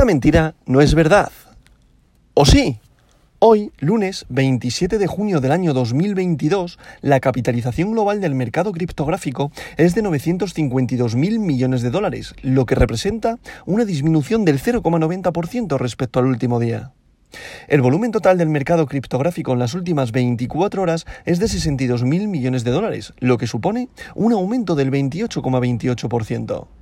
esta mentira no es verdad. ¿O sí? Hoy, lunes 27 de junio del año 2022, la capitalización global del mercado criptográfico es de 952.000 millones de dólares, lo que representa una disminución del 0,90% respecto al último día. El volumen total del mercado criptográfico en las últimas 24 horas es de 62.000 millones de dólares, lo que supone un aumento del 28,28%.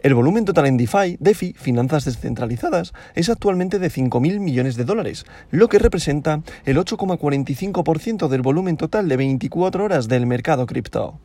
El volumen total en DeFi, DeFi, finanzas descentralizadas, es actualmente de 5.000 millones de dólares, lo que representa el 8,45% del volumen total de 24 horas del mercado cripto.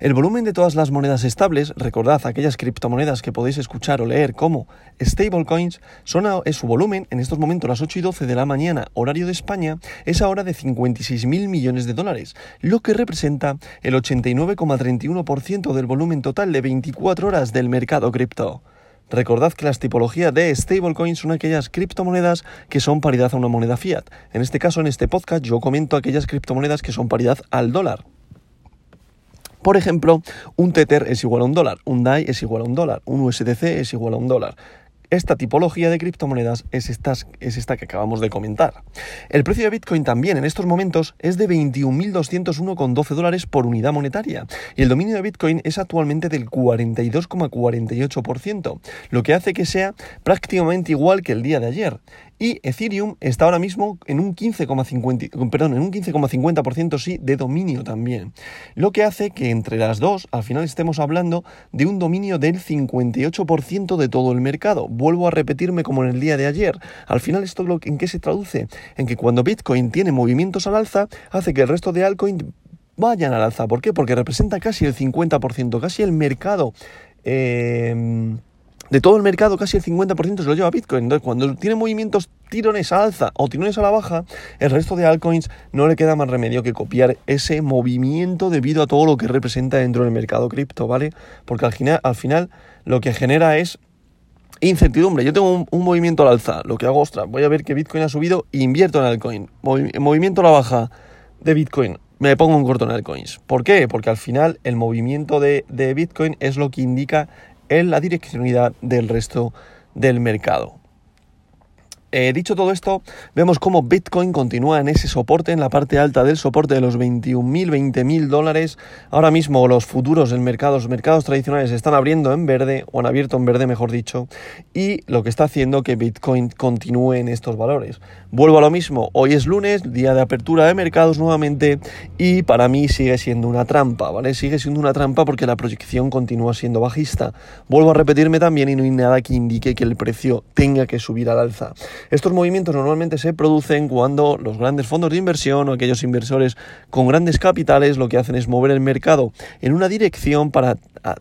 El volumen de todas las monedas estables, recordad aquellas criptomonedas que podéis escuchar o leer como stablecoins, son a, su volumen en estos momentos las 8 y 12 de la mañana, horario de España, es ahora de 56.000 millones de dólares, lo que representa el 89,31% del volumen total de 24 horas del mercado cripto. Recordad que las tipologías de stablecoins son aquellas criptomonedas que son paridad a una moneda fiat. En este caso, en este podcast, yo comento aquellas criptomonedas que son paridad al dólar. Por ejemplo, un Tether es igual a un dólar, un DAI es igual a un dólar, un USDC es igual a un dólar. Esta tipología de criptomonedas es, es esta que acabamos de comentar. El precio de Bitcoin también en estos momentos es de 21.201,12 dólares por unidad monetaria y el dominio de Bitcoin es actualmente del 42,48%, lo que hace que sea prácticamente igual que el día de ayer y Ethereum está ahora mismo en un 15,50 perdón, en un 15,50% sí de dominio también. Lo que hace que entre las dos al final estemos hablando de un dominio del 58% de todo el mercado. Vuelvo a repetirme como en el día de ayer. Al final esto en qué se traduce? En que cuando Bitcoin tiene movimientos al alza, hace que el resto de altcoins vayan al alza. ¿Por qué? Porque representa casi el 50%, casi el mercado. Eh, de todo el mercado, casi el 50% se lo lleva Bitcoin. Entonces, cuando tiene movimientos tirones a alza o tirones a la baja, el resto de altcoins no le queda más remedio que copiar ese movimiento debido a todo lo que representa dentro del mercado cripto, ¿vale? Porque al final, al final lo que genera es incertidumbre. Yo tengo un, movimiento al alza, lo que hago, ostras, voy a ver que Bitcoin ha subido e invierto en altcoin. movimiento a la baja de Bitcoin, me pongo un corto en altcoins. ¿Por qué? Porque al final el movimiento de, de Bitcoin es lo que indica en la direccionalidad del resto del mercado. Eh, dicho todo esto, vemos cómo Bitcoin continúa en ese soporte, en la parte alta del soporte de los 21.000, 20.000 dólares. Ahora mismo los futuros en mercados, mercados tradicionales están abriendo en verde, o han abierto en verde mejor dicho, y lo que está haciendo que Bitcoin continúe en estos valores. Vuelvo a lo mismo, hoy es lunes, día de apertura de mercados nuevamente, y para mí sigue siendo una trampa, ¿vale? Sigue siendo una trampa porque la proyección continúa siendo bajista. Vuelvo a repetirme también y no hay nada que indique que el precio tenga que subir al alza. Estos movimientos normalmente se producen cuando los grandes fondos de inversión o aquellos inversores con grandes capitales lo que hacen es mover el mercado en una dirección para,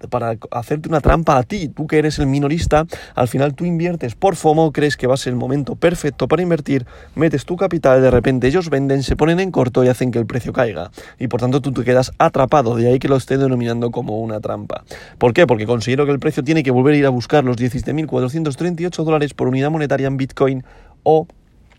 para hacerte una trampa a ti. Tú que eres el minorista, al final tú inviertes por FOMO, crees que va a ser el momento perfecto para invertir, metes tu capital, de repente ellos venden, se ponen en corto y hacen que el precio caiga. Y por tanto tú te quedas atrapado, de ahí que lo esté denominando como una trampa. ¿Por qué? Porque considero que el precio tiene que volver a ir a buscar los 17.438 dólares por unidad monetaria en Bitcoin o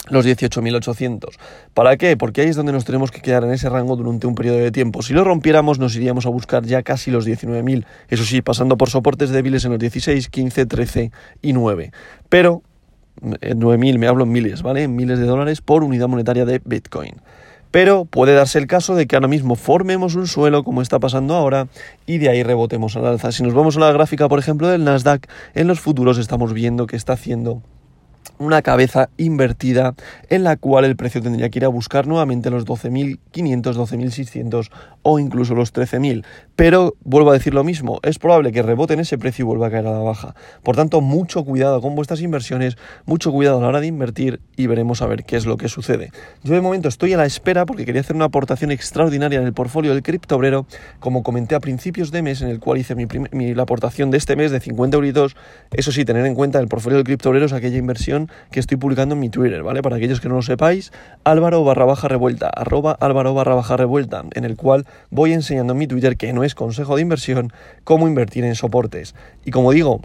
los 18.800. ¿Para qué? Porque ahí es donde nos tenemos que quedar en ese rango durante un periodo de tiempo. Si lo rompiéramos nos iríamos a buscar ya casi los 19.000, eso sí, pasando por soportes débiles en los 16, 15, 13 y 9. Pero 9.000, me hablo en miles, ¿vale? En miles de dólares por unidad monetaria de Bitcoin. Pero puede darse el caso de que ahora mismo formemos un suelo como está pasando ahora y de ahí rebotemos al alza. Si nos vamos a la gráfica, por ejemplo, del Nasdaq, en los futuros estamos viendo que está haciendo una cabeza invertida en la cual el precio tendría que ir a buscar nuevamente los 12.500, 12.600 o incluso los 13.000. Pero vuelvo a decir lo mismo, es probable que rebote en ese precio y vuelva a caer a la baja. Por tanto, mucho cuidado con vuestras inversiones, mucho cuidado a la hora de invertir y veremos a ver qué es lo que sucede. Yo de momento estoy a la espera porque quería hacer una aportación extraordinaria en el portfolio del criptobrero, como comenté a principios de mes, en el cual hice mi, la aportación de este mes de 50 euritos. Eso sí, tener en cuenta el portfolio del criptobrero es aquella inversión que estoy publicando en mi Twitter, ¿vale? Para aquellos que no lo sepáis, álvaro barra baja revuelta, arroba álvaro barra baja revuelta, en el cual voy enseñando en mi Twitter, que no es consejo de inversión, cómo invertir en soportes. Y como digo,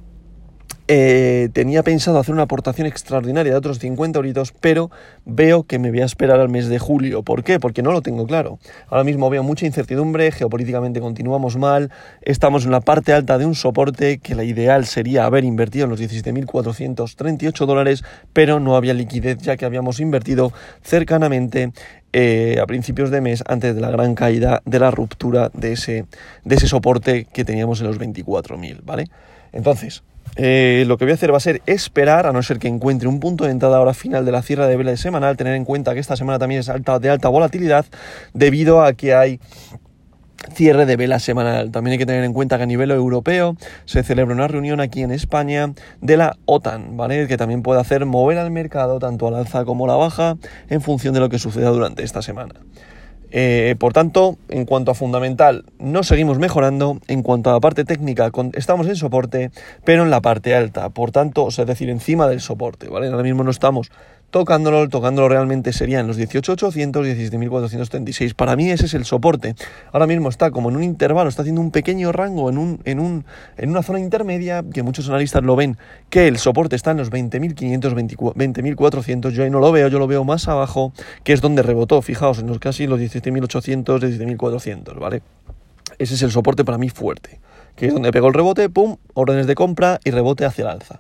eh, tenía pensado hacer una aportación extraordinaria de otros 50 euritos, pero veo que me voy a esperar al mes de julio. ¿Por qué? Porque no lo tengo claro. Ahora mismo veo mucha incertidumbre, geopolíticamente continuamos mal, estamos en la parte alta de un soporte que la ideal sería haber invertido en los 17.438 dólares, pero no había liquidez ya que habíamos invertido cercanamente eh, a principios de mes antes de la gran caída de la ruptura de ese, de ese soporte que teníamos en los 24.000, ¿vale? Entonces, eh, lo que voy a hacer va a ser esperar, a no ser que encuentre un punto de entrada ahora final de la cierre de vela semanal, tener en cuenta que esta semana también es alta, de alta volatilidad debido a que hay cierre de vela semanal. También hay que tener en cuenta que a nivel europeo se celebra una reunión aquí en España de la OTAN, ¿vale? Que también puede hacer mover al mercado tanto al alza como a la baja en función de lo que suceda durante esta semana. Eh, por tanto, en cuanto a fundamental, no seguimos mejorando. En cuanto a la parte técnica, estamos en soporte, pero en la parte alta. Por tanto, es decir, encima del soporte, ¿vale? Ahora mismo no estamos tocándolo, tocándolo realmente serían los 18.800, 17.436. Para mí ese es el soporte. Ahora mismo está como en un intervalo, está haciendo un pequeño rango en, un, en, un, en una zona intermedia, que muchos analistas lo ven, que el soporte está en los 20.500, 20.400. Yo ahí no lo veo, yo lo veo más abajo, que es donde rebotó, fijaos, en los casi los 17.800, 17.400, ¿vale? Ese es el soporte para mí fuerte, que es donde pegó el rebote, pum, órdenes de compra y rebote hacia el alza.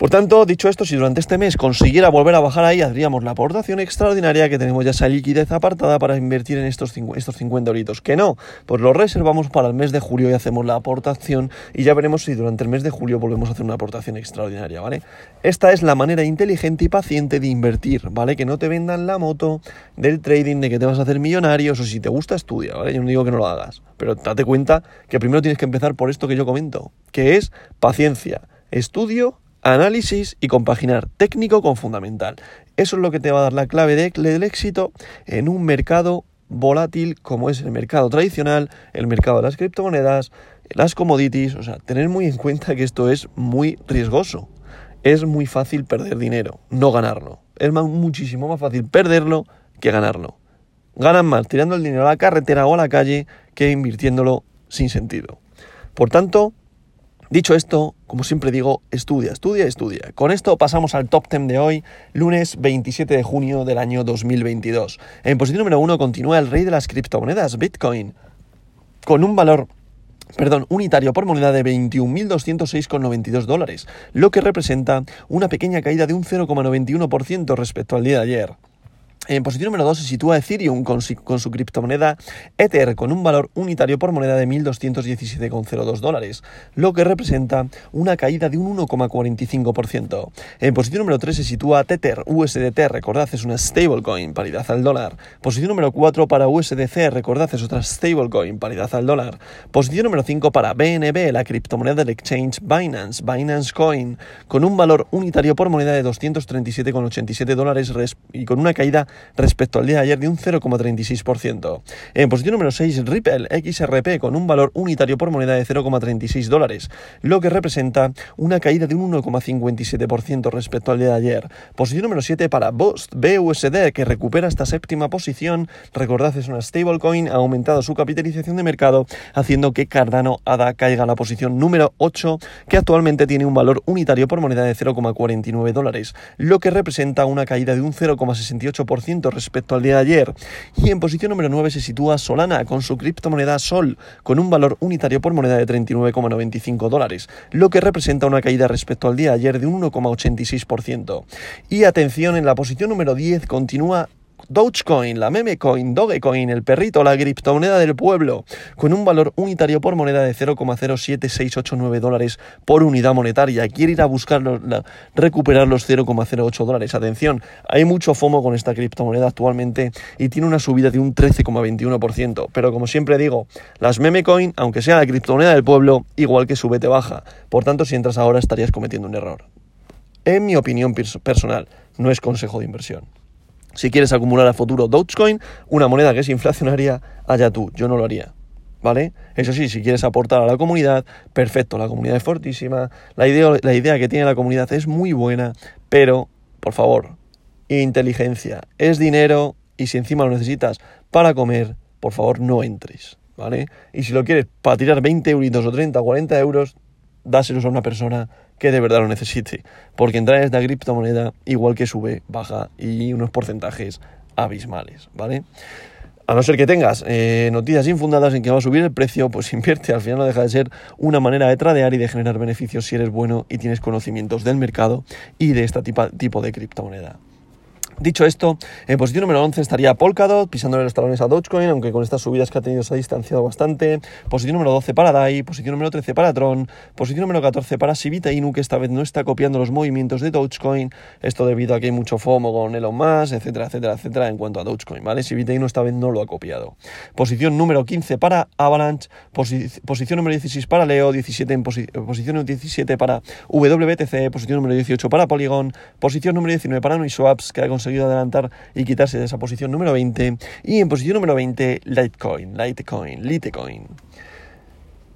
Por tanto, dicho esto, si durante este mes consiguiera volver a bajar ahí, haríamos la aportación extraordinaria que tenemos ya esa liquidez apartada para invertir en estos, estos 50 euritos. Que no, pues lo reservamos para el mes de julio y hacemos la aportación y ya veremos si durante el mes de julio volvemos a hacer una aportación extraordinaria, ¿vale? Esta es la manera inteligente y paciente de invertir, ¿vale? Que no te vendan la moto del trading de que te vas a hacer millonarios o si te gusta estudia, ¿vale? Yo no digo que no lo hagas, pero date cuenta que primero tienes que empezar por esto que yo comento, que es paciencia, estudio análisis y compaginar técnico con fundamental. Eso es lo que te va a dar la clave del éxito en un mercado volátil como es el mercado tradicional, el mercado de las criptomonedas, las commodities, o sea, tener muy en cuenta que esto es muy riesgoso. Es muy fácil perder dinero, no ganarlo. Es muchísimo más fácil perderlo que ganarlo. Ganan más tirando el dinero a la carretera o a la calle que invirtiéndolo sin sentido. Por tanto, Dicho esto, como siempre digo, estudia, estudia, estudia. Con esto pasamos al top 10 de hoy, lunes 27 de junio del año 2022. En posición número 1 continúa el rey de las criptomonedas, Bitcoin, con un valor perdón, unitario por moneda de 21.206,92 dólares, lo que representa una pequeña caída de un 0,91% respecto al día de ayer. En posición número 2 se sitúa Ethereum con su, criptomoneda Ether con un valor unitario por moneda de 1.217,02 dólares, lo que representa una caída de un 1,45%. En posición número 3 se sitúa Tether USDT, recordad es una stablecoin, paridad al dólar. Posición número 4 para USDC, recordad es otra stablecoin, paridad al dólar. Posición número 5 para BNB, la criptomoneda del exchange Binance, Binance Coin, con un valor unitario por moneda de 237,87 dólares y con una caída respecto al día de ayer de un 0,36%. En posición número 6, Ripple XRP con un valor unitario por moneda de 0,36 dólares, lo que representa una caída de un 1,57% respecto al día de ayer. Posición número 7 para Boost BUSD que recupera esta séptima posición. Recordad, es una stablecoin, ha aumentado su capitalización de mercado, haciendo que Cardano ADA caiga a la posición número 8, que actualmente tiene un valor unitario por moneda de 0,49 dólares, lo que representa una caída de un 0,68% respecto al día de ayer. Y en posición número 9 se sitúa Solana con su criptomoneda Sol, con un valor unitario por moneda de 39,95 dólares, lo que representa una caída respecto al día de ayer de un 1,86%. Y atención, en la posición número 10 continúa Dogecoin, la meme coin, Dogecoin, el perrito, la criptomoneda del pueblo, con un valor unitario por moneda de 0,07689 dólares por unidad monetaria. Quiere ir a buscar, recuperar los 0,08 dólares. Atención, hay mucho FOMO con esta criptomoneda actualmente y tiene una subida de un 13,21%. Pero como siempre digo, las meme coin, aunque sea la criptomoneda del pueblo, igual que sube te baja. Por tanto, si entras ahora estarías cometiendo un error. En mi opinión personal, no es consejo de inversión. Si quieres acumular a futuro Dogecoin, una moneda que es inflacionaria, allá tú, yo no lo haría. ¿Vale? Eso sí, si quieres aportar a la comunidad, perfecto, la comunidad es fortísima, la idea, la idea que tiene la comunidad es muy buena, pero, por favor, inteligencia, es dinero y si encima lo necesitas para comer, por favor no entres, ¿vale? Y si lo quieres para tirar 20 euritos o 30 o 40 euros, dáselos a una persona que de verdad lo necesite. Porque entrar en esta criptomoneda, igual que sube, baja y unos porcentajes abismales, ¿vale? A no ser que tengas eh, noticias infundadas en que va a subir el precio, pues invierte. Al final no deja de ser una manera de tradear y de generar beneficios si eres bueno y tienes conocimientos del mercado y de este tipo de criptomoneda. Dicho esto, en posición número 11 estaría Polkadot, pisándole los talones a Dogecoin, aunque con estas subidas que ha tenido se ha distanciado bastante. Posición número 12 para DAI, posición número 13 para Tron, posición número 14 para Sivita Inu, que esta vez no está copiando los movimientos de Dogecoin, esto debido a que hay mucho FOMO con Elon Musk, etcétera, etcétera, etcétera, en cuanto a Dogecoin, ¿vale? Sivita Inu esta vez no lo ha copiado. Posición número 15 para Avalanche, posición número 16 para Leo, 17 en posición número 17 para WBTC, posición número 18 para Polygon, posición número 19 para Uniswaps, que ha conseguido adelantar y quitarse de esa posición número 20. Y en posición número 20, Litecoin, Litecoin, Litecoin.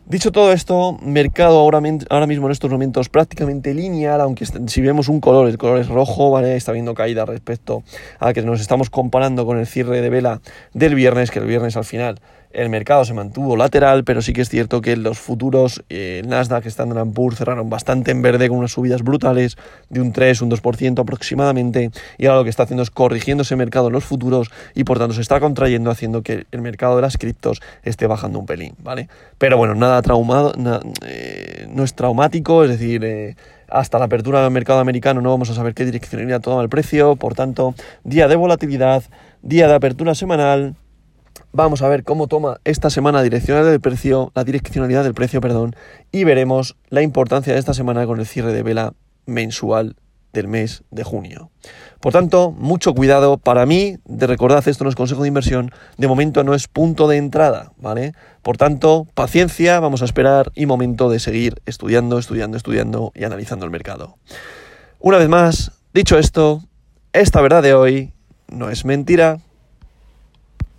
Dicho todo esto, mercado ahora, ahora, mismo en estos momentos prácticamente lineal, aunque si vemos un color, el color es rojo, ¿vale? Está viendo caída respecto a que nos estamos comparando con el cierre de vela del viernes, que el viernes al final el mercado se mantuvo lateral, pero sí que es cierto que los futuros, eh, Nasdaq, Standard Poor's cerraron bastante en verde con unas subidas brutales de un 3, un 2% aproximadamente, y ahora lo que está haciendo es corrigiendo ese mercado en los futuros y por tanto se está contrayendo haciendo que el mercado de las criptos esté bajando un pelín, ¿vale? Pero bueno, nada traumado, eh, no es traumático, es decir... Eh, hasta la apertura del mercado americano no vamos a saber qué dirección iría todo el precio, por tanto, día de volatilidad, día de apertura semanal, Vamos a ver cómo toma esta semana del precio, la direccionalidad del precio, perdón, y veremos la importancia de esta semana con el cierre de vela mensual del mes de junio. Por tanto, mucho cuidado. Para mí, de recordad, esto no es consejo de inversión, de momento no es punto de entrada, ¿vale? Por tanto, paciencia, vamos a esperar y momento de seguir estudiando, estudiando, estudiando y analizando el mercado. Una vez más, dicho esto, esta verdad de hoy no es mentira,